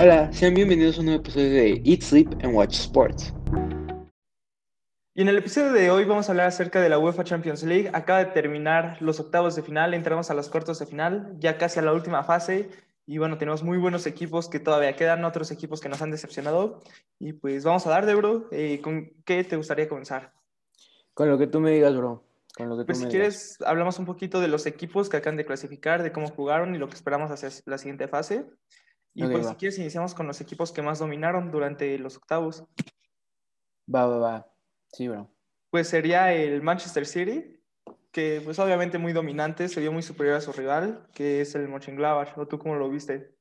Hola, sean bienvenidos a un nuevo episodio de Eat, Sleep and Watch Sports. Y en el episodio de hoy vamos a hablar acerca de la UEFA Champions League. Acaba de terminar los octavos de final, entramos a los cuartos de final, ya casi a la última fase. Y bueno, tenemos muy buenos equipos que todavía quedan, otros equipos que nos han decepcionado. Y pues vamos a dar de bro. Eh, ¿Con qué te gustaría comenzar? Con lo que tú me digas, bro. Con lo que pues tú si me quieres, hablamos un poquito de los equipos que acaban de clasificar, de cómo jugaron y lo que esperamos hacia la siguiente fase. Y pues va. si quieres, iniciamos con los equipos que más dominaron durante los octavos. Va, va, va. Sí, bro. Pues sería el Manchester City, que pues obviamente muy dominante, se vio muy superior a su rival, que es el Mönchengladbach. ¿O tú cómo lo viste?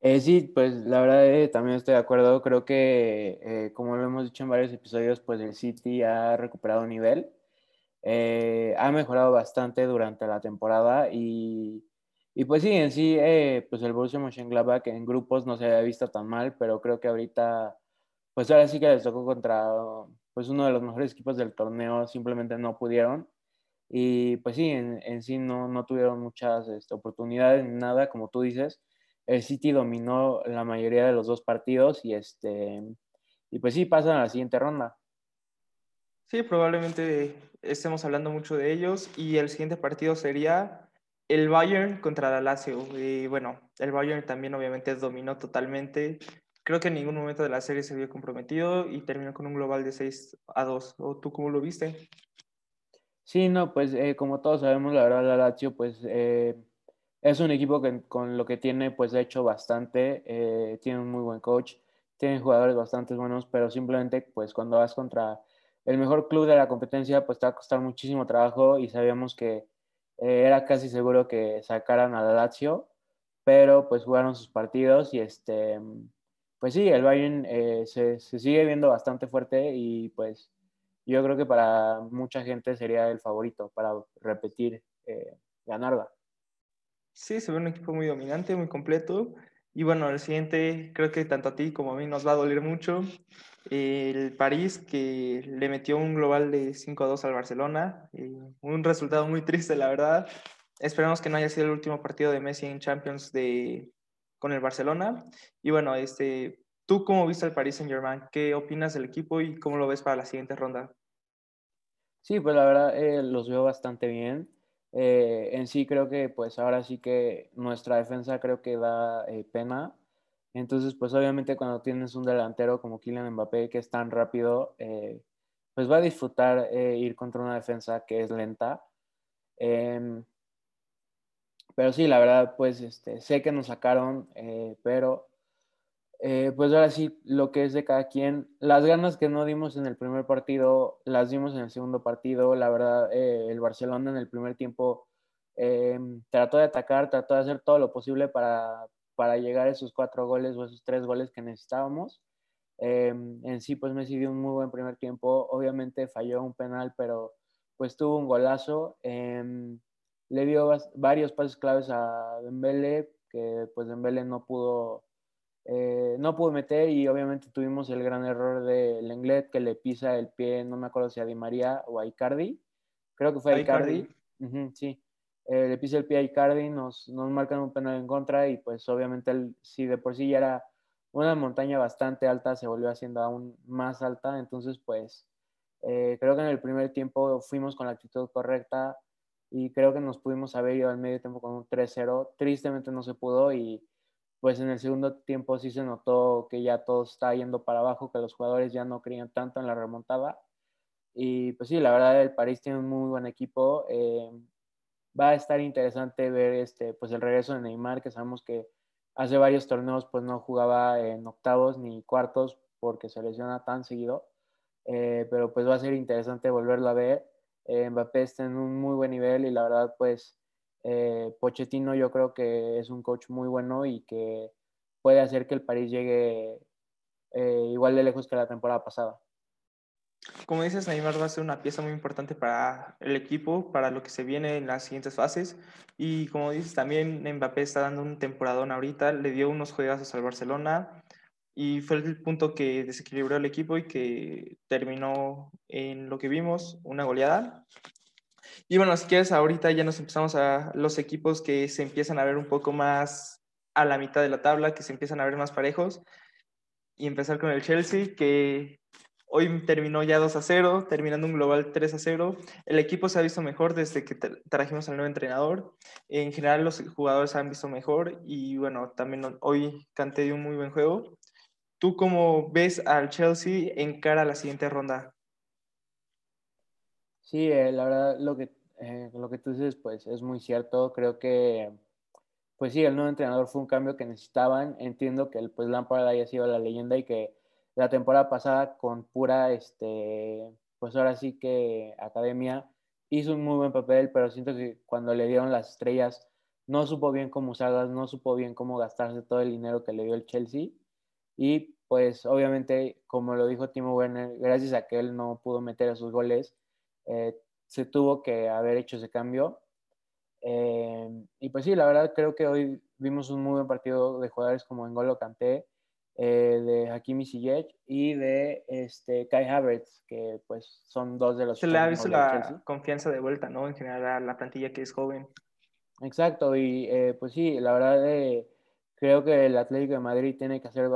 Eh, sí, pues la verdad eh, también estoy de acuerdo. Creo que, eh, como lo hemos dicho en varios episodios, pues el City ha recuperado nivel. Eh, ha mejorado bastante durante la temporada y, y pues sí, en sí, eh, pues el Borussia Mönchengladbach en grupos no se había visto tan mal, pero creo que ahorita, pues ahora sí que les tocó contra pues uno de los mejores equipos del torneo, simplemente no pudieron. Y pues sí, en, en sí no, no tuvieron muchas este, oportunidades ni nada, como tú dices el City dominó la mayoría de los dos partidos y este y pues sí pasan a la siguiente ronda. Sí, probablemente estemos hablando mucho de ellos y el siguiente partido sería el Bayern contra la Lazio. Y bueno, el Bayern también obviamente dominó totalmente. Creo que en ningún momento de la serie se vio comprometido y terminó con un global de 6 a 2. ¿O tú cómo lo viste? Sí, no, pues eh, como todos sabemos, la verdad la Lazio pues eh, es un equipo que con lo que tiene pues ha hecho bastante, eh, tiene un muy buen coach, tiene jugadores bastante buenos, pero simplemente pues cuando vas contra el mejor club de la competencia pues te va a costar muchísimo trabajo y sabíamos que eh, era casi seguro que sacaran a la Lazio, pero pues jugaron sus partidos y este, pues sí, el Bayern eh, se, sigue viendo bastante fuerte y pues yo creo que para mucha gente sería el favorito para repetir eh, ganarla. Sí, se ve un equipo muy dominante, muy completo. Y bueno, el siguiente, creo que tanto a ti como a mí nos va a doler mucho. El París, que le metió un global de 5 a 2 al Barcelona. Eh, un resultado muy triste, la verdad. Esperamos que no haya sido el último partido de Messi en Champions de, con el Barcelona. Y bueno, este, ¿tú cómo viste al Paris Saint Germain? ¿Qué opinas del equipo y cómo lo ves para la siguiente ronda? Sí, pues la verdad eh, los veo bastante bien. Eh, en sí creo que pues ahora sí que nuestra defensa creo que da eh, pena. Entonces pues obviamente cuando tienes un delantero como Kylian Mbappé que es tan rápido, eh, pues va a disfrutar eh, ir contra una defensa que es lenta. Em, pero sí, la verdad pues este, sé que nos sacaron, eh, pero eh, pues ahora sí, lo que es de cada quien. Las ganas que no dimos en el primer partido, las dimos en el segundo partido. La verdad, eh, el Barcelona en el primer tiempo eh, trató de atacar, trató de hacer todo lo posible para, para llegar a esos cuatro goles o esos tres goles que necesitábamos. En sí, pues Messi dio un muy buen primer tiempo. Obviamente falló un penal, pero pues tuvo un golazo. Eh, le dio varios pases claves a Dembélé, que pues Dembélé no pudo eh, no pudo meter y obviamente tuvimos el gran error de Lenglet que le pisa el pie, no me acuerdo si a Di María o a Icardi, creo que fue a Icardi, Icardi. uh -huh, sí, eh, le pisa el pie a Icardi, nos, nos marcan un penal en contra y pues obviamente el, si de por sí ya era una montaña bastante alta, se volvió haciendo aún más alta, entonces pues eh, creo que en el primer tiempo fuimos con la actitud correcta y creo que nos pudimos haber ido al medio tiempo con un 3-0, tristemente no se pudo y pues en el segundo tiempo sí se notó que ya todo está yendo para abajo, que los jugadores ya no creían tanto en la remontada. Y pues sí, la verdad el París tiene un muy buen equipo. Eh, va a estar interesante ver este, pues el regreso de Neymar, que sabemos que hace varios torneos pues no jugaba en octavos ni cuartos porque se lesiona tan seguido. Eh, pero pues va a ser interesante volverlo a ver. Eh, Mbappé está en un muy buen nivel y la verdad pues eh, Pochettino yo creo que es un coach muy bueno y que puede hacer que el París llegue eh, igual de lejos que la temporada pasada. Como dices, Neymar va a ser una pieza muy importante para el equipo, para lo que se viene en las siguientes fases. Y como dices, también Mbappé está dando un temporadón ahorita, le dio unos juegazos al Barcelona y fue el punto que desequilibró el equipo y que terminó en lo que vimos, una goleada. Y bueno, si quieres, ahorita ya nos empezamos a los equipos que se empiezan a ver un poco más a la mitad de la tabla, que se empiezan a ver más parejos. Y empezar con el Chelsea, que hoy terminó ya 2 a 0, terminando un global 3 a 0. El equipo se ha visto mejor desde que trajimos al nuevo entrenador. En general, los jugadores se han visto mejor. Y bueno, también hoy Canté dio un muy buen juego. ¿Tú cómo ves al Chelsea en cara a la siguiente ronda? Sí, eh, la verdad, lo que, eh, lo que tú dices, pues es muy cierto. Creo que pues sí, el nuevo entrenador fue un cambio que necesitaban. Entiendo que el, pues Lampard haya sido la leyenda y que la temporada pasada con pura, este, pues ahora sí que academia hizo un muy buen papel, pero siento que cuando le dieron las estrellas no supo bien cómo usarlas, no supo bien cómo gastarse todo el dinero que le dio el Chelsea. Y pues obviamente, como lo dijo Timo Werner, gracias a que él no pudo meter esos goles, eh, se tuvo que haber hecho ese cambio eh, y pues sí, la verdad creo que hoy vimos un muy buen partido de jugadores como Engolo Kanté, eh, de Hakimi Ziyech y de este, Kai Havertz, que pues son dos de los... Se le ha visto la confianza de vuelta, ¿no? En general a la plantilla que es joven. Exacto, y eh, pues sí, la verdad creo que el Atlético de Madrid tiene que hacer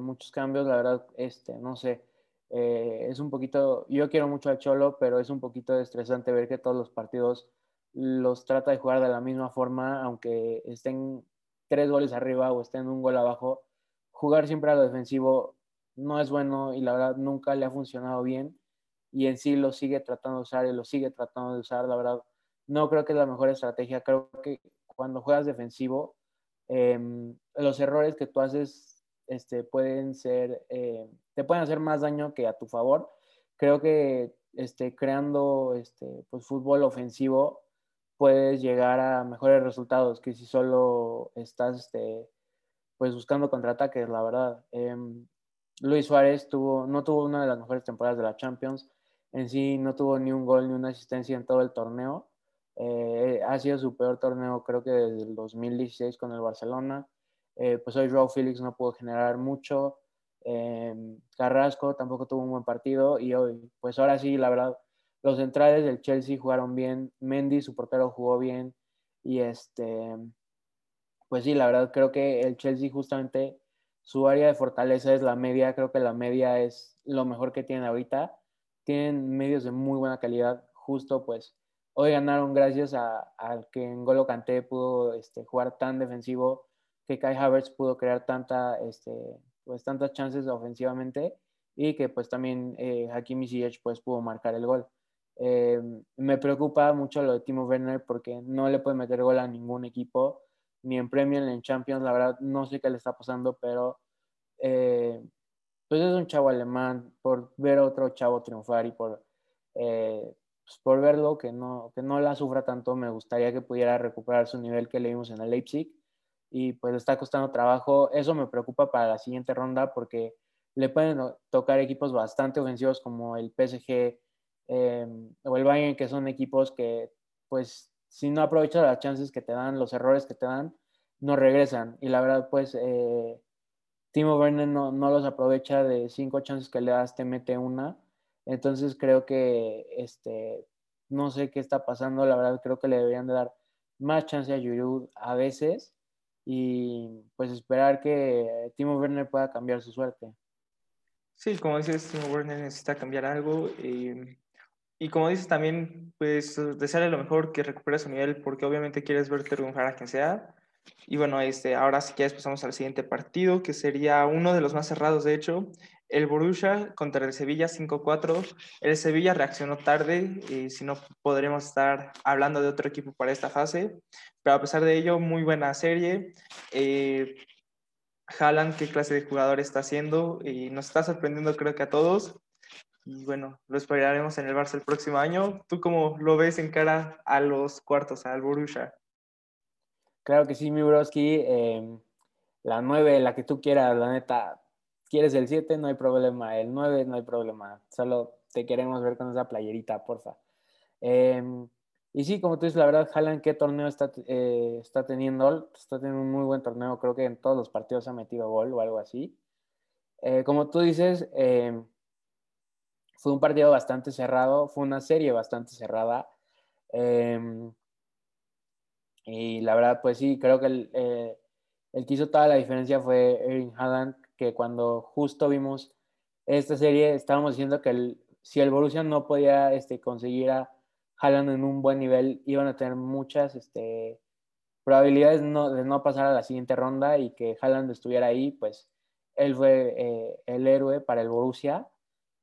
muchos cambios, la verdad, este, no sé, es un poquito, yo quiero mucho al Cholo, pero es un poquito estresante ver que todos los partidos los trata de jugar de la misma forma, aunque estén tres goles arriba o estén un gol abajo. Jugar siempre a lo defensivo no es bueno y la verdad nunca le ha funcionado bien y en sí lo sigue tratando de usar y lo sigue tratando de usar. La verdad, no creo que es la mejor estrategia. Creo que cuando juegas defensivo, em, los errores que tú haces este, pueden ser, eh, te pueden hacer más daño que a tu favor. Creo que este, creando este, pues, fútbol ofensivo puedes llegar a mejores resultados que si solo estás pues buscando contraataques, la verdad. Em, Luis Suárez no tuvo una de las mejores temporadas de la Champions, en sí no tuvo ni un gol ni una asistencia en todo el torneo. Eh, ha sido su peor torneo creo que desde el 2016 con el Barcelona. Eh, pues hoy Joao Félix no pudo generar mucho. Em, Carrasco tampoco tuvo un buen partido y hoy, pues ahora sí, la verdad, los centrales del Chelsea jugaron bien, Mendy, su portero, jugó bien y este, pues sí, la verdad creo que el Chelsea justamente su área de fortaleza es la media, creo que la media es lo mejor que tienen ahorita, tienen medios de muy buena calidad, justo pues hoy ganaron gracias a, que N'Golo Kanté pudo este, jugar tan defensivo, que Kai Havertz pudo crear tanta, este, pues, tantas chances ofensivamente y que pues también eh, Hakimi Ziyech pues pudo marcar el gol. Eh, me preocupa mucho lo de Timo Werner porque no le puede meter gol a ningún equipo, ni en Premier ni en Champions. La verdad, no sé qué le está pasando, pero eh, pues es un chavo alemán. Por ver otro chavo triunfar y por, eh, pues por verlo que no, que no la sufra tanto, me gustaría que pudiera recuperar su nivel que le vimos en el Leipzig. Y pues está costando trabajo. Eso me preocupa para la siguiente ronda porque le pueden tocar equipos bastante ofensivos como el PSG eh, o el Bayern, que son equipos que, pues, si no aprovechas las chances que te dan, los errores que te dan, no regresan. Y la verdad, pues, eh, Timo Werner no, no, los aprovecha de cinco chances que le das, te mete una. Entonces creo que, este, no sé qué está pasando, la verdad creo que le deberían de dar más chance a Giroud a veces y pues esperar que Timo Werner pueda cambiar su suerte. Sí, como dices, Timo Werner necesita cambiar algo. Eh, y como dices también, pues desearle lo mejor, que recupere su nivel, porque obviamente quieres ver triunfar a quien sea. Y bueno, este, ahora sí que pasamos al siguiente partido, que sería uno de los más cerrados, de hecho, el Borussia contra el Sevilla 5-4. El Sevilla reaccionó tarde, y si no podremos estar hablando de otro equipo para esta fase, pero a pesar de ello, muy buena serie. Eh, qué clase de jugador está haciendo, y nos está sorprendiendo creo que a todos. Y bueno, lo esperaremos en el Barça el próximo año. ¿Tú cómo lo ves en cara a los cuartos, al Borussia? Claro que sí, mi broski. Em, la 9, la que tú quieras, la neta. ¿Quieres el 7? No hay problema. El 9, no hay problema. Solo te queremos ver con esa playerita, porfa. Em, y sí, como tú dices, la verdad, Haaland, ¿qué torneo está, eh, está teniendo? Está teniendo un muy buen torneo. Creo que en todos los partidos ha metido gol o algo así. Eh, como tú dices, eh, fue un partido bastante cerrado, fue una serie bastante cerrada. Em, y la verdad, pues sí, creo que el, eh, el que hizo toda la diferencia fue Erling Haaland, que cuando justo vimos esta serie estábamos diciendo que si el Borussia no podía este, conseguir a Haaland en un buen nivel, iban a tener muchas este, probabilidades de no pasar a la siguiente ronda y que Haaland estuviera ahí, pues él fue eh, el héroe para el Borussia.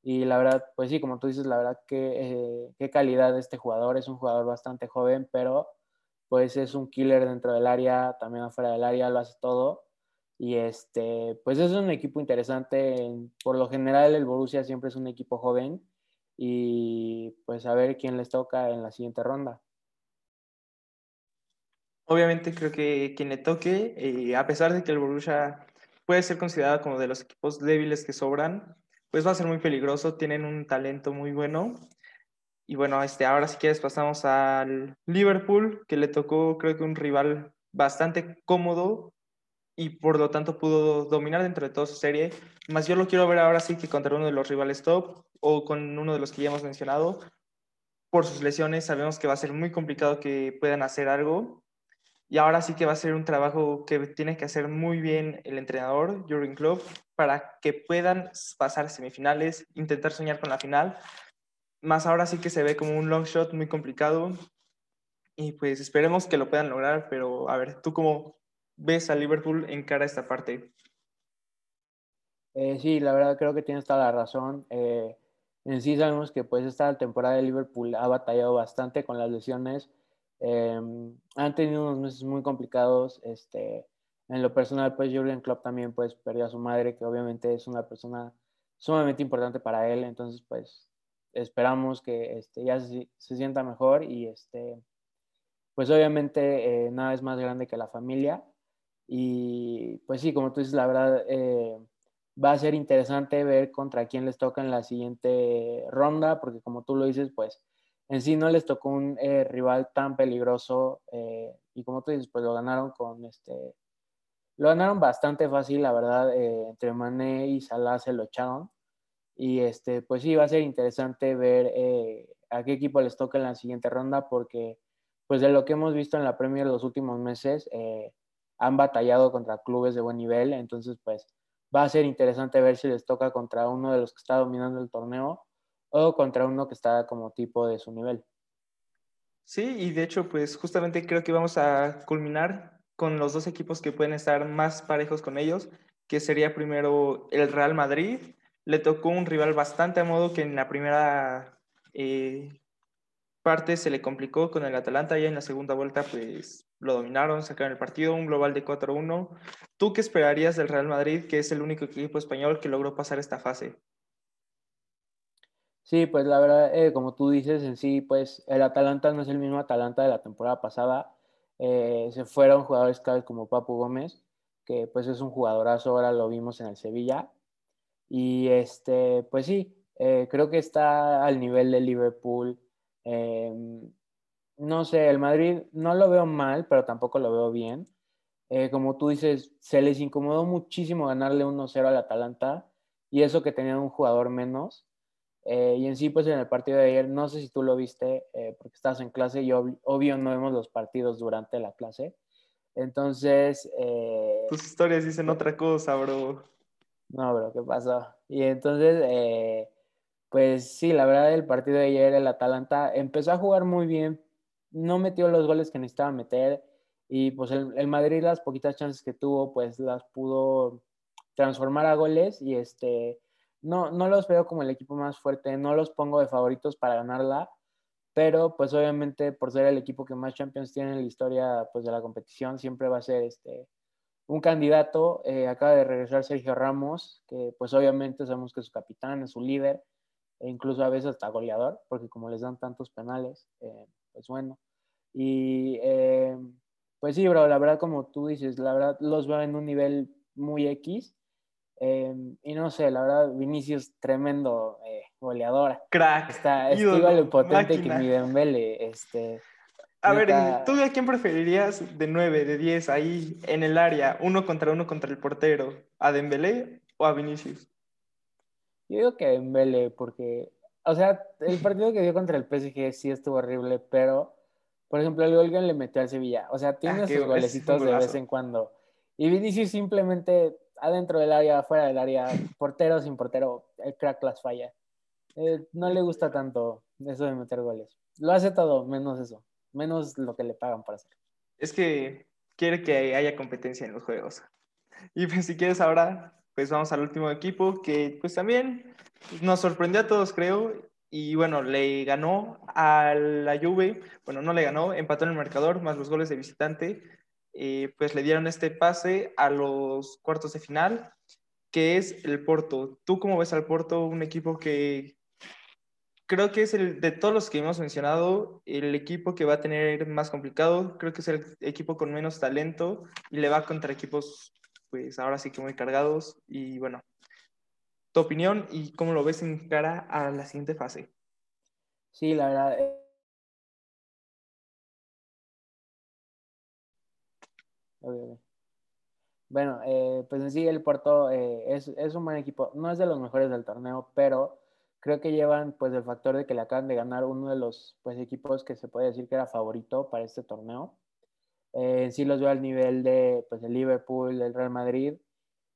Y la verdad, pues sí, como tú dices, la verdad que eh, qué calidad de este jugador. Es un jugador bastante joven, pero pues es un killer dentro del área, también afuera del área, lo hace todo. Y este, pues es un equipo interesante. Por lo general, el Borussia siempre es un equipo joven. Y pues a ver quién les toca en la siguiente ronda. Obviamente creo que quien le toque, eh, a pesar de que el Borussia puede ser considerado como de los equipos débiles que sobran, pues va a ser muy peligroso, tienen un talento muy bueno. Y bueno, este, ahora si quieres pasamos al Liverpool, que le tocó creo que un rival bastante cómodo y por lo tanto pudo dominar dentro de toda su serie. Más yo lo quiero ver ahora sí que contra uno de los rivales top o con uno de los que ya hemos mencionado. Por sus lesiones sabemos que va a ser muy complicado que puedan hacer algo. Y ahora sí que va a ser un trabajo que tiene que hacer muy bien el entrenador, Jurgen Klopp, para que puedan pasar semifinales, intentar soñar con la final. Más ahora sí que se ve como un long shot muy complicado. Y pues esperemos que lo puedan lograr, pero a ver, ¿tú cómo ves a Liverpool en cara a esta parte? Eh, sí, la verdad creo que tienes toda la razón. Eh, en sí sabemos que pues esta temporada de Liverpool ha batallado bastante con las lesiones Em, han tenido unos meses muy complicados. Este, en lo personal, pues Jurgen Klopp también pues perdió a su madre, que obviamente es una persona sumamente importante para él. Entonces, pues esperamos que este, ya se, sienta mejor y este, pues obviamente eh, nada es más grande que la familia. Y pues sí, como tú dices, la verdad eh, va a ser interesante ver contra quién les toca en la siguiente ronda, porque como tú lo dices, pues en sí no les tocó un eh, rival tan peligroso eh, y como tú dices, pues lo ganaron con este, lo ganaron bastante fácil, la verdad, eh, entre Mané y Salah se lo echaron y este, pues sí, va a ser interesante ver a qué equipo les toca en la siguiente ronda porque pues de lo que hemos visto en la Premier los últimos meses, han batallado contra clubes de buen nivel, entonces pues va a ser interesante ver si les toca contra uno de los que está dominando el torneo o contra uno que está como tipo de su nivel. Sí, y de hecho, pues justamente creo que vamos a culminar con los dos equipos que pueden estar más parejos con ellos, que sería primero el Real Madrid. Le tocó un rival bastante a modo que en la primera eh, parte se le complicó con el Atalanta y en la segunda vuelta pues lo dominaron, sacaron el partido, un global de 4-1. ¿Tú qué esperarías del Real Madrid, que es el único equipo español que logró pasar esta fase? Sí, pues la verdad, eh, como tú dices, en sí, pues el Atalanta no es el mismo Atalanta de la temporada pasada. Eh, se fueron jugadores claves como Papu Gómez, que pues es un jugadorazo, ahora lo vimos en el Sevilla. Y este, pues sí, eh, creo que está al nivel de Liverpool. Em, no sé, el Madrid no lo veo mal, pero tampoco lo veo bien. como tú dices, se les incomodó muchísimo ganarle 1-0 al Atalanta y eso que tenían un jugador menos. Eh, y en sí, pues en el partido de ayer, no sé si tú lo viste, eh, porque estás en clase y obvio no vemos los partidos durante la clase. Entonces... Eh, Tus historias dicen otra cosa, bro. No, bro, ¿qué pasó? Y entonces, pues sí, la verdad, el partido de ayer, el Atalanta empezó a jugar muy bien, no metió los goles que necesitaba meter y pues el, el Madrid las poquitas chances que tuvo, pues las pudo transformar a goles y este no, no los veo como el equipo más fuerte, no los pongo de favoritos para ganarla, pero pues obviamente por ser el equipo que más Champions tiene en la historia pues, de la competición, siempre va a ser este, un candidato. Eh, acaba de regresar Sergio Ramos, que pues obviamente sabemos que es su capitán, es su líder, e incluso a veces hasta goleador, porque como les dan tantos penales, eh, pues bueno. Y eh, pues sí, bro, la verdad como tú dices, la verdad los veo en un nivel muy X Em, y no sé, la verdad, Vinicius, tremendo eh, goleador. Crack. Está, es igual potente que mi Dembele. Este, a ver, ¿tú a quién preferirías de 9, de 10 ahí en el área, uno contra uno contra el portero? ¿A Dembélé o a Vinicius? Yo digo que Dembélé, porque, o sea, el partido que dio contra el PSG sí estuvo horrible, pero, por ejemplo, el que le metió al Sevilla, o sea, tiene ah, sus golecitos de vez en cuando. Y Vinicius simplemente adentro del área, fuera del área, portero sin portero, el crack las falla. Eh, no le gusta tanto eso de meter goles. Lo hace todo, menos eso, menos lo que le pagan por hacer. Es que quiere que haya competencia en los juegos. Y pues si quieres ahora, pues vamos al último equipo que pues también nos sorprendió a todos, creo. Y bueno, le ganó a la Juve, bueno, no le ganó, empató en el marcador, más los goles de visitante. Eh, pues le dieron este pase a los cuartos de final, que es el Porto. ¿Tú cómo ves al Porto? Un equipo que creo que es el de todos los que hemos mencionado, el equipo que va a tener más complicado. Creo que es el equipo con menos talento y le va contra equipos, pues ahora sí que muy cargados. Y bueno, tu opinión y cómo lo ves en cara a la siguiente fase. Sí, la verdad. Eh, bueno, eh, pues en sí el Porto eh, es, es, un buen equipo. No es de los mejores del torneo, pero creo que llevan pues el factor de que le acaban de ganar uno de los pues equipos que se puede decir que era favorito para este torneo. En sí los veo al nivel de pues el Liverpool, del Real Madrid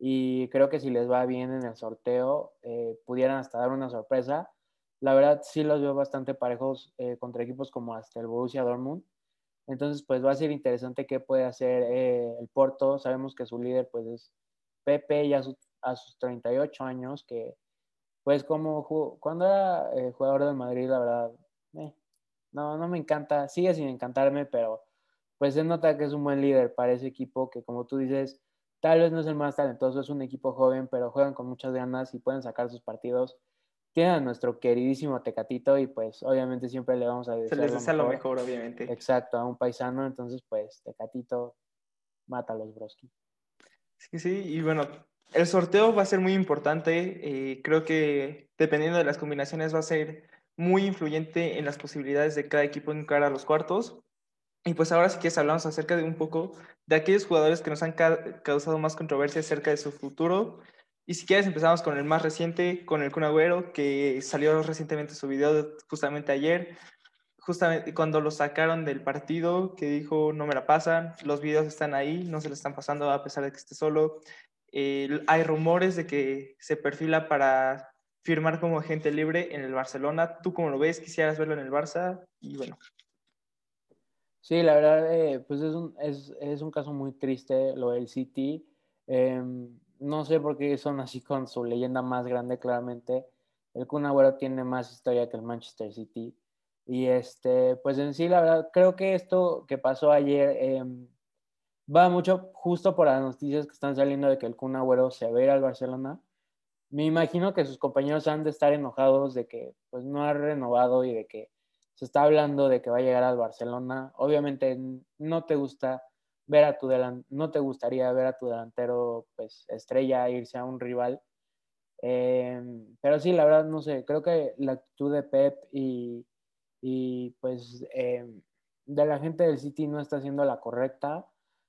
y creo que si les va bien en el sorteo, eh, pudieran hasta dar una sorpresa. La verdad sí los veo bastante parejos eh, contra equipos como hasta el Borussia Dortmund. Entonces, pues va a ser interesante qué puede hacer eh, el Porto. Sabemos que su líder, pues, es Pepe, ya a, sus 38 años, que, pues, como cuando era jugador del Madrid, la verdad, no, no me encanta, sigue sin encantarme, pero pues se nota que es un buen líder para ese equipo que, como tú dices, Tal vez no es el más talentoso, es un equipo joven, pero juegan con muchas ganas y pueden sacar sus partidos. Tienen a nuestro queridísimo Tecatito y pues obviamente siempre le vamos a decir. Se les desea lo mejor, obviamente. Exacto, a un paisano, entonces pues Tecatito mata a los Broski. Sí, sí, y bueno, el sorteo va a ser muy importante. Eh, creo que dependiendo de las combinaciones va a ser muy influyente en las posibilidades de cada equipo en cara a los cuartos. Y pues ahora sí que hablamos acerca de un poco de aquellos jugadores que nos han causado más controversia acerca de su futuro. Y si quieres empezamos con el más reciente, con el Kun Agüero, que salió recientemente su video justamente ayer, justamente cuando lo sacaron del partido, que dijo no me la pasan, los videos están ahí, no se le están pasando a pesar de que esté solo. hay rumores de que se perfila para firmar como agente libre en el Barcelona. ¿Tú cómo lo ves? ¿Quisieras verlo en el Barça? Y bueno, Sí, la verdad, eh, pues es un, es, es un, caso muy triste lo del City. Em, no sé por qué son así con su leyenda más grande, claramente. El Kun Agüero tiene más historia que el Manchester City. Y este, pues en sí, la verdad, creo que esto que pasó ayer em, va mucho justo por las noticias que están saliendo de que el Kun Agüero se va ir al Barcelona. Me imagino que sus compañeros han de estar enojados de que pues no ha renovado y de que se está hablando de que va a llegar al Barcelona. Obviamente no te gusta ver a tu no te gustaría ver a tu delantero pues estrella irse a un rival. Em, pero sí, la verdad no sé, creo que la actitud de Pep y, pues em, de la gente del City no está siendo la correcta.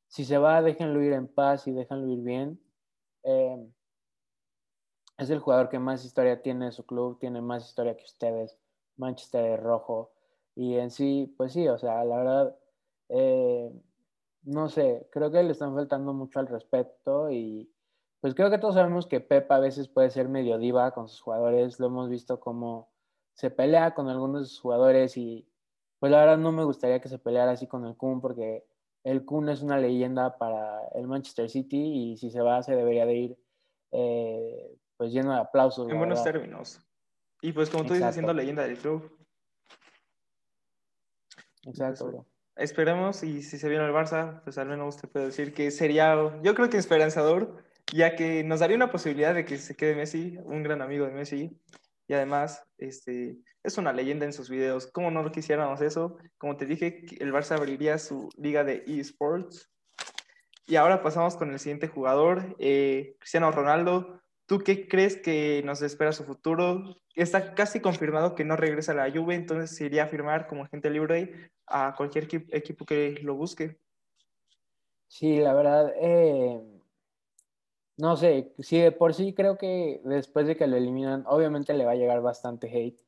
Si se va, déjenlo ir en paz y déjenlo ir bien. Em, es el jugador que más historia tiene de su club, tiene más historia que ustedes. Manchester rojo. Y en sí, pues sí, o sea, la verdad, eh, no sé, creo que le están faltando mucho al respeto y pues creo que todos sabemos que Pep a veces puede ser medio diva con sus jugadores, lo hemos visto como se pelea con algunos de sus jugadores y pues la verdad no me gustaría que se peleara así con el Kun porque el Kun es una leyenda para el Manchester City y si se va se debería de ir eh, pues lleno de aplausos. En buenos términos. Y pues como tú dices, siendo leyenda del club. Exacto, Esperemos y si se viene el Barça, pues al menos usted puede decir que sería, yo creo que esperanzador, ya que nos daría una posibilidad de que se quede Messi, un gran amigo de Messi, y además este, es una leyenda en sus videos. ¿Cómo no lo quisiéramos eso? Como te dije, el Barça abriría su liga de eSports. Y ahora pasamos con el siguiente jugador, eh, Cristiano Ronaldo. ¿Tú qué crees que nos espera su futuro? Está casi confirmado que no regresa a la Juve, entonces iría a firmar como agente libre a cualquier equipo que lo busque. Sí, la verdad, eh, no sé, sí, de por sí creo que después de que lo eliminan, obviamente le va a llegar bastante hate.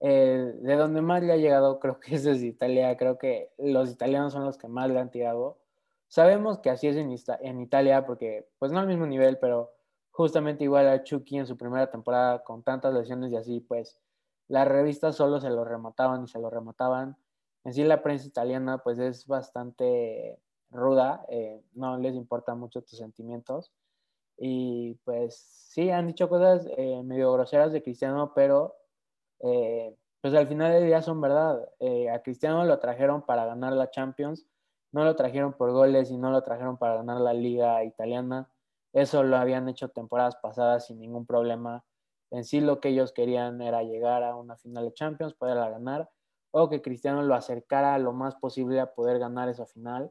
Eh, de donde más le ha llegado creo que es desde Italia, creo que los italianos son los que más le han tirado, Sabemos que así es en, en Italia porque, pues no al mismo nivel, pero justamente igual a Chucky en su primera temporada con tantas lesiones y así, pues las revistas solo se lo remataban y se lo remataban. En sí la prensa italiana pues es bastante ruda, eh, no les importa mucho tus sentimientos. Y pues sí, han dicho cosas eh, medio groseras de Cristiano, pero eh, pues al final del día son verdad. a Cristiano lo trajeron para ganar la Champions, no lo trajeron por goles y no lo trajeron para ganar la liga italiana. Eso lo habían hecho temporadas pasadas sin ningún problema. En sí lo que ellos querían era llegar a una final de Champions, poderla ganar, o que Cristiano lo acercara lo más posible a poder ganar esa final.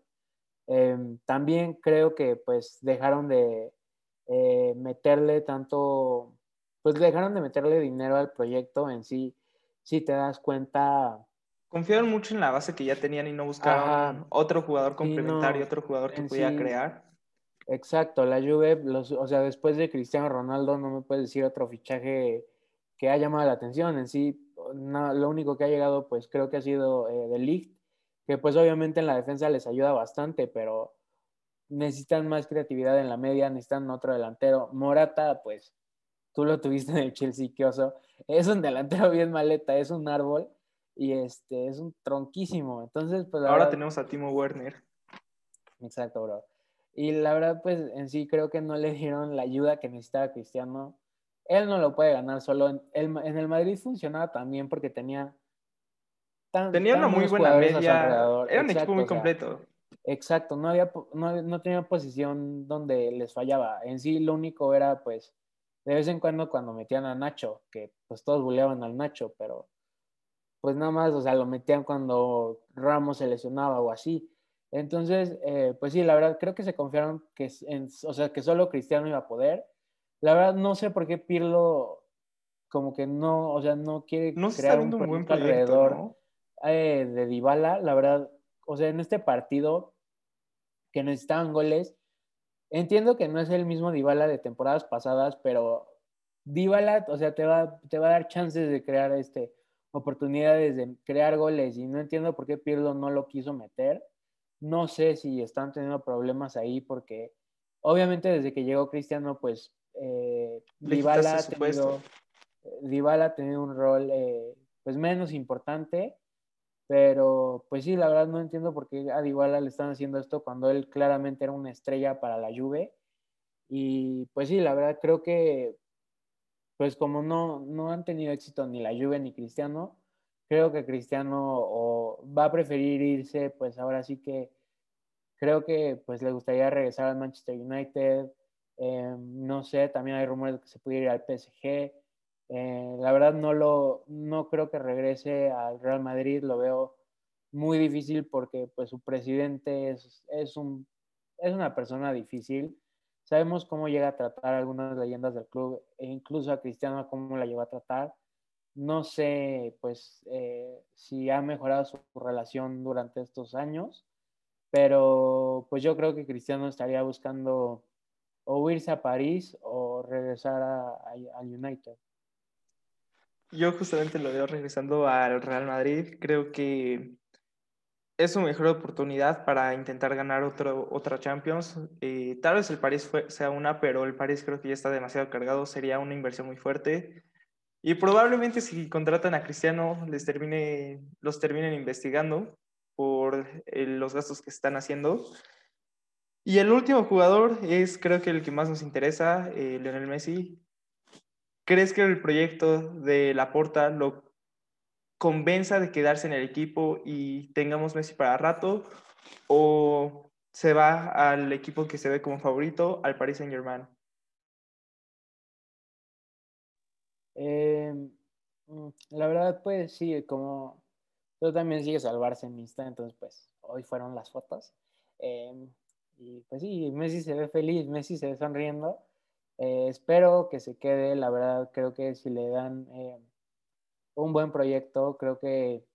Em, también creo que pues dejaron de eh, meterle tanto, pues dejaron de meterle dinero al proyecto en sí. Si te das cuenta, Confiaron mucho en la base que ya tenían y no buscaron otro jugador complementario, otro jugador que pudiera crear. Exacto, la Juve, o sea, después de Cristiano Ronaldo no me puedes decir otro fichaje que ha llamado la atención. En sí, lo único que ha llegado, pues creo que ha sido eh, de Ligt, que pues obviamente en la defensa les ayuda bastante, pero necesitan más creatividad en la media, necesitan otro delantero. Morata, pues tú lo tuviste en el Chelsea, qué oso. Es un delantero bien maleta, es un árbol y este es un tronquísimo. Entonces, pues ahora tenemos a Timo Werner. Exacto, bro. Y la verdad, pues en sí creo que no le dieron la ayuda que necesitaba Cristiano. Él no lo puede ganar solo. En el, en Madrid funcionaba también porque tenía. tenía una muy buena media. Era un equipo muy completo. exacto, no, había, no, no tenía posición donde les fallaba. En sí, lo único era, pues, de vez en cuando cuando metían a Nacho, que pues todos buleaban al Nacho, pero pues nada más, o sea, lo metían cuando Ramos se lesionaba o así. Entonces, eh, pues sí, la verdad, creo que se confiaron que, o sea, que solo Cristiano iba a poder. La verdad, no sé por qué Pirlo como que no, o sea, no quiere crear un, buen proyecto alrededor eh, de Dybala. La verdad, o sea, en este partido que necesitaban goles, entiendo que no es el mismo Dybala de temporadas pasadas, pero Dybala, o sea, te va, te va a dar chances de crear este, oportunidades de crear goles y no entiendo por qué Pirlo no lo quiso meter no sé si están teniendo problemas ahí porque obviamente desde que llegó Cristiano, pues eh, Dybala, ha tenido, ha tenido un rol eh, pues menos importante, pero pues sí, la verdad no entiendo por qué a Dybala le están haciendo esto cuando él claramente era una estrella para la Juve. Y pues sí, la verdad creo que pues como no, no han tenido éxito ni la Juve ni Cristiano, creo que Cristiano va a preferir irse, pues ahora sí que creo que pues le gustaría regresar al Manchester United. Eh, no sé, también hay rumores de que se pudiera ir al PSG. Eh, la verdad no lo, no creo que regrese al Real Madrid, lo veo muy difícil porque pues su presidente es, es, un, es una persona difícil. Sabemos cómo llega a tratar algunas leyendas del club e incluso a Cristiano cómo la llegó a tratar. No sé, pues, eh, si ha mejorado su relación durante estos años, pero pues yo creo que Cristiano estaría buscando o irse a París o regresar al United. Yo justamente lo veo regresando al Real Madrid. Creo que es su mejor oportunidad para intentar ganar otro, otra Champions. Eh, tal vez el París sea una, pero el París creo que ya está demasiado cargado. Sería una inversión muy fuerte. Y probablemente si contratan a Cristiano, les los terminen investigando por eh, los gastos que están haciendo. Y el último jugador es creo que el que más nos interesa, eh, Lionel Messi. ¿Crees que el proyecto de Laporta lo convenza de quedarse en el equipo y tengamos Messi para rato? ¿O se va al equipo que se ve como favorito, al Paris Saint Germain? Em, mm, la verdad, pues sí, como tú también sigues al Barcenista, entonces pues hoy fueron las fotos. Em, y pues sí, Messi se ve feliz, Messi se ve sonriendo. Eh, espero que se quede, la verdad creo que si le dan un buen proyecto, creo que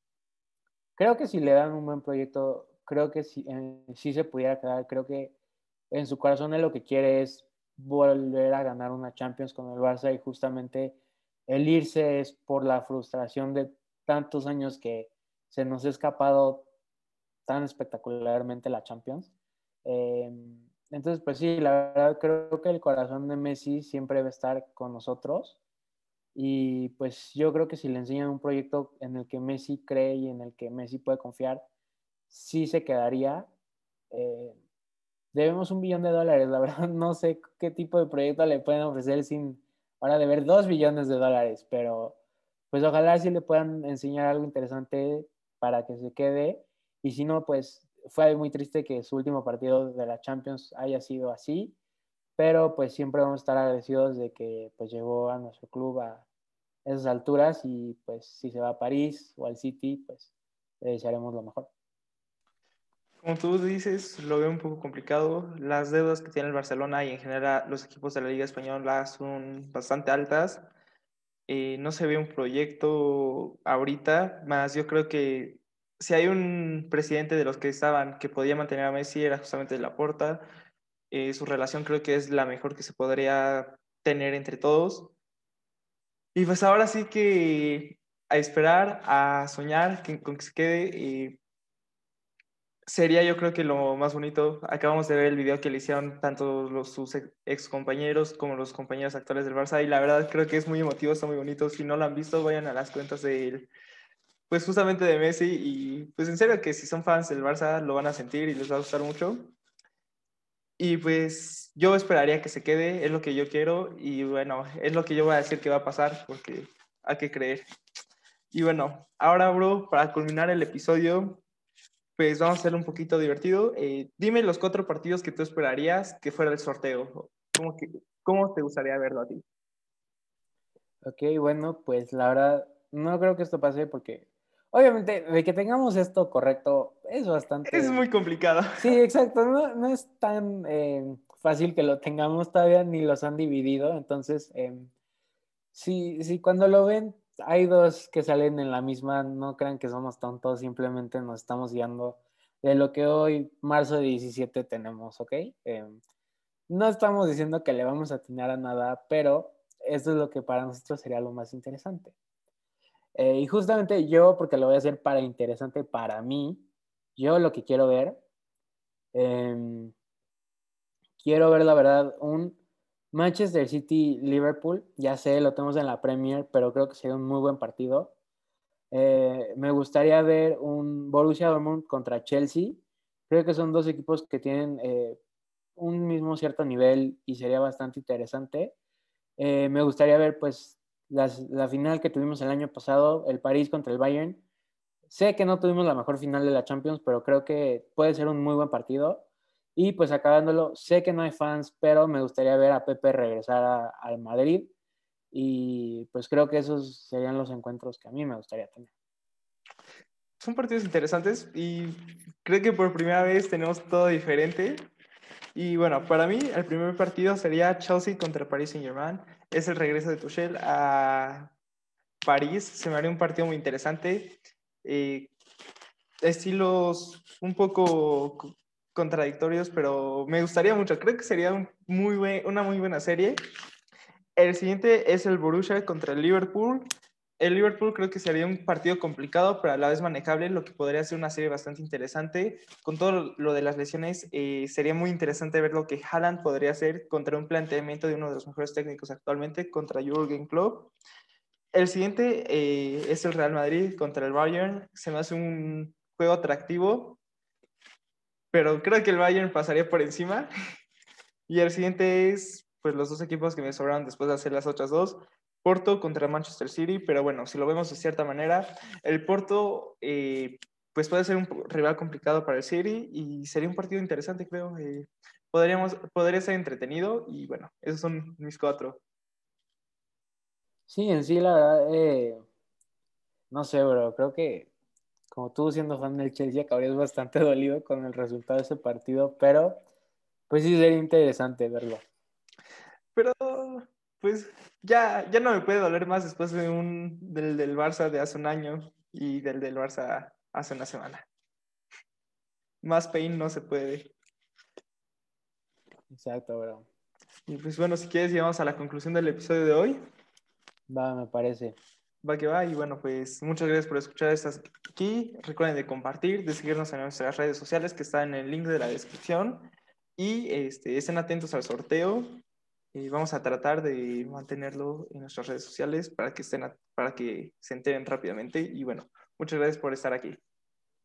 creo que si le dan un buen proyecto, creo que si, sí se pudiera quedar, creo que en su corazón lo que quiere es volver a ganar una Champions con el Barça y justamente el irse es por la frustración de tantos años que se nos ha escapado tan espectacularmente la Champions. Em, entonces, pues sí, la verdad creo que el corazón de Messi siempre debe estar con nosotros. Y pues yo creo que si le enseñan un proyecto en el que Messi cree y en el que Messi puede confiar, sí se quedaría. Eh, debemos un billón de dólares, la verdad no sé qué tipo de proyecto le pueden ofrecer sin ahora deber dos billones de dólares, pero pues ojalá sí le puedan enseñar algo interesante para que se quede. Y si no, pues fue muy triste que su último partido de la Champions haya sido así, pero pues siempre vamos a estar agradecidos de que pues llegó a nuestro club a esas alturas y pues si se va a París o al City, pues le desearemos lo mejor. Como tú dices, lo veo un poco complicado. Las deudas que tiene el Barcelona y en general los equipos de la Liga Española son bastante altas. Eh, no se ve un proyecto ahorita, más yo creo que si hay un presidente de los que estaban que podía mantener a Messi era justamente Laporta. Eh, su relación creo que es la mejor que se podría tener entre todos. Y pues ahora sí que a esperar, a soñar que, con que se quede. Eh, sería yo creo que lo más bonito. Acabamos de ver el video que le hicieron tanto los, sus ex compañeros como los compañeros actuales del Barça y la verdad creo que es muy emotivo, está muy bonito. Si no lo han visto, vayan a las cuentas de pues justamente de Messi y pues en serio que si son fans del Barça lo van a sentir y les va a gustar mucho. Y pues yo esperaría que se quede, es lo que yo quiero y bueno, es lo que yo voy a decir que va a pasar porque hay que creer. Y bueno, ahora bro, para culminar el episodio, pues vamos a hacerlo un poquito divertido. Eh, dime los cuatro partidos que tú esperarías que fuera el sorteo. ¿Cómo, que, ¿Cómo te gustaría verlo a ti? Ok, bueno, pues la verdad, no creo que esto pase porque, obviamente, de que tengamos esto correcto es bastante... Es muy complicado. Sí, exacto, no, no es tan eh, fácil que lo tengamos todavía, ni los han dividido, entonces, eh, sí, sí, cuando lo ven, hay dos que salen en la misma, no crean que somos tontos, simplemente nos estamos guiando de lo que hoy, marzo de 17, tenemos, ¿ok? Em, no estamos diciendo que le vamos a atinar a nada, pero esto es lo que para nosotros sería lo más interesante. Eh, y justamente yo, porque lo voy a hacer para interesante para mí, yo lo que quiero ver, em, quiero ver la verdad un Manchester City, Liverpool, ya sé, lo tenemos en la Premier, pero creo que sería un muy buen partido. Eh, me gustaría ver un Borussia Dortmund contra Chelsea. Creo que son dos equipos que tienen eh, un mismo cierto nivel y sería bastante interesante. Eh, me gustaría ver pues la final que tuvimos el año pasado, el París contra el Bayern. Sé que no tuvimos la mejor final de la Champions, pero creo que puede ser un muy buen partido. Y pues acabándolo, sé que no hay fans, pero me gustaría ver a Pepe regresar al Madrid. Y pues creo que esos serían los encuentros que a mí me gustaría tener. Son partidos interesantes y creo que por primera vez tenemos todo diferente. Y bueno, para mí el primer partido sería Chelsea contra Paris Saint-Germain. Es el regreso de Tuchel a París. Se me haría un partido muy interesante. Eh, estilos un poco contradictorios, pero me gustaría mucho. Creo que sería una muy buena serie. El siguiente es el Borussia contra el Liverpool. El Liverpool creo que sería un partido complicado, pero a la vez manejable, lo que podría ser una serie bastante interesante. Con todo lo de las lesiones, eh, sería muy interesante ver lo que Haaland podría hacer contra un planteamiento de uno de los mejores técnicos actualmente, contra Jürgen Klopp. El siguiente eh, es el Real Madrid contra el Bayern. Se me hace un juego atractivo, pero creo que el Bayern pasaría por encima. Y el siguiente es, pues, los dos equipos que me sobraron después de hacer las otras dos. Porto contra Manchester City, pero bueno, si lo vemos de cierta manera, el Porto, eh, pues puede ser un rival complicado para el City y sería un partido interesante, creo. Eh, podríamos, podría ser entretenido y bueno, esos son mis cuatro. Sí, en sí, la verdad, eh, no sé, bro, creo que como tú siendo fan del Chelsea, acabarías bastante dolido con el resultado de ese partido, pero pues sí sería interesante verlo. Pero pues ya, ya no me puede doler más después de un, del, del Barça de hace un año y del del Barça hace una semana. Más pain no se puede. Exacto, bro. Y pues bueno, si quieres llegamos a la conclusión del episodio de hoy. Va, me parece. Va que va, y bueno, pues muchas gracias por escuchar estas aquí. Recuerden de compartir, de seguirnos en nuestras redes sociales que están en el link de la descripción. Y este, estén atentos al sorteo. Y vamos a tratar de mantenerlo en nuestras redes sociales para que, estén para que se enteren rápidamente. Y bueno, muchas gracias por estar aquí.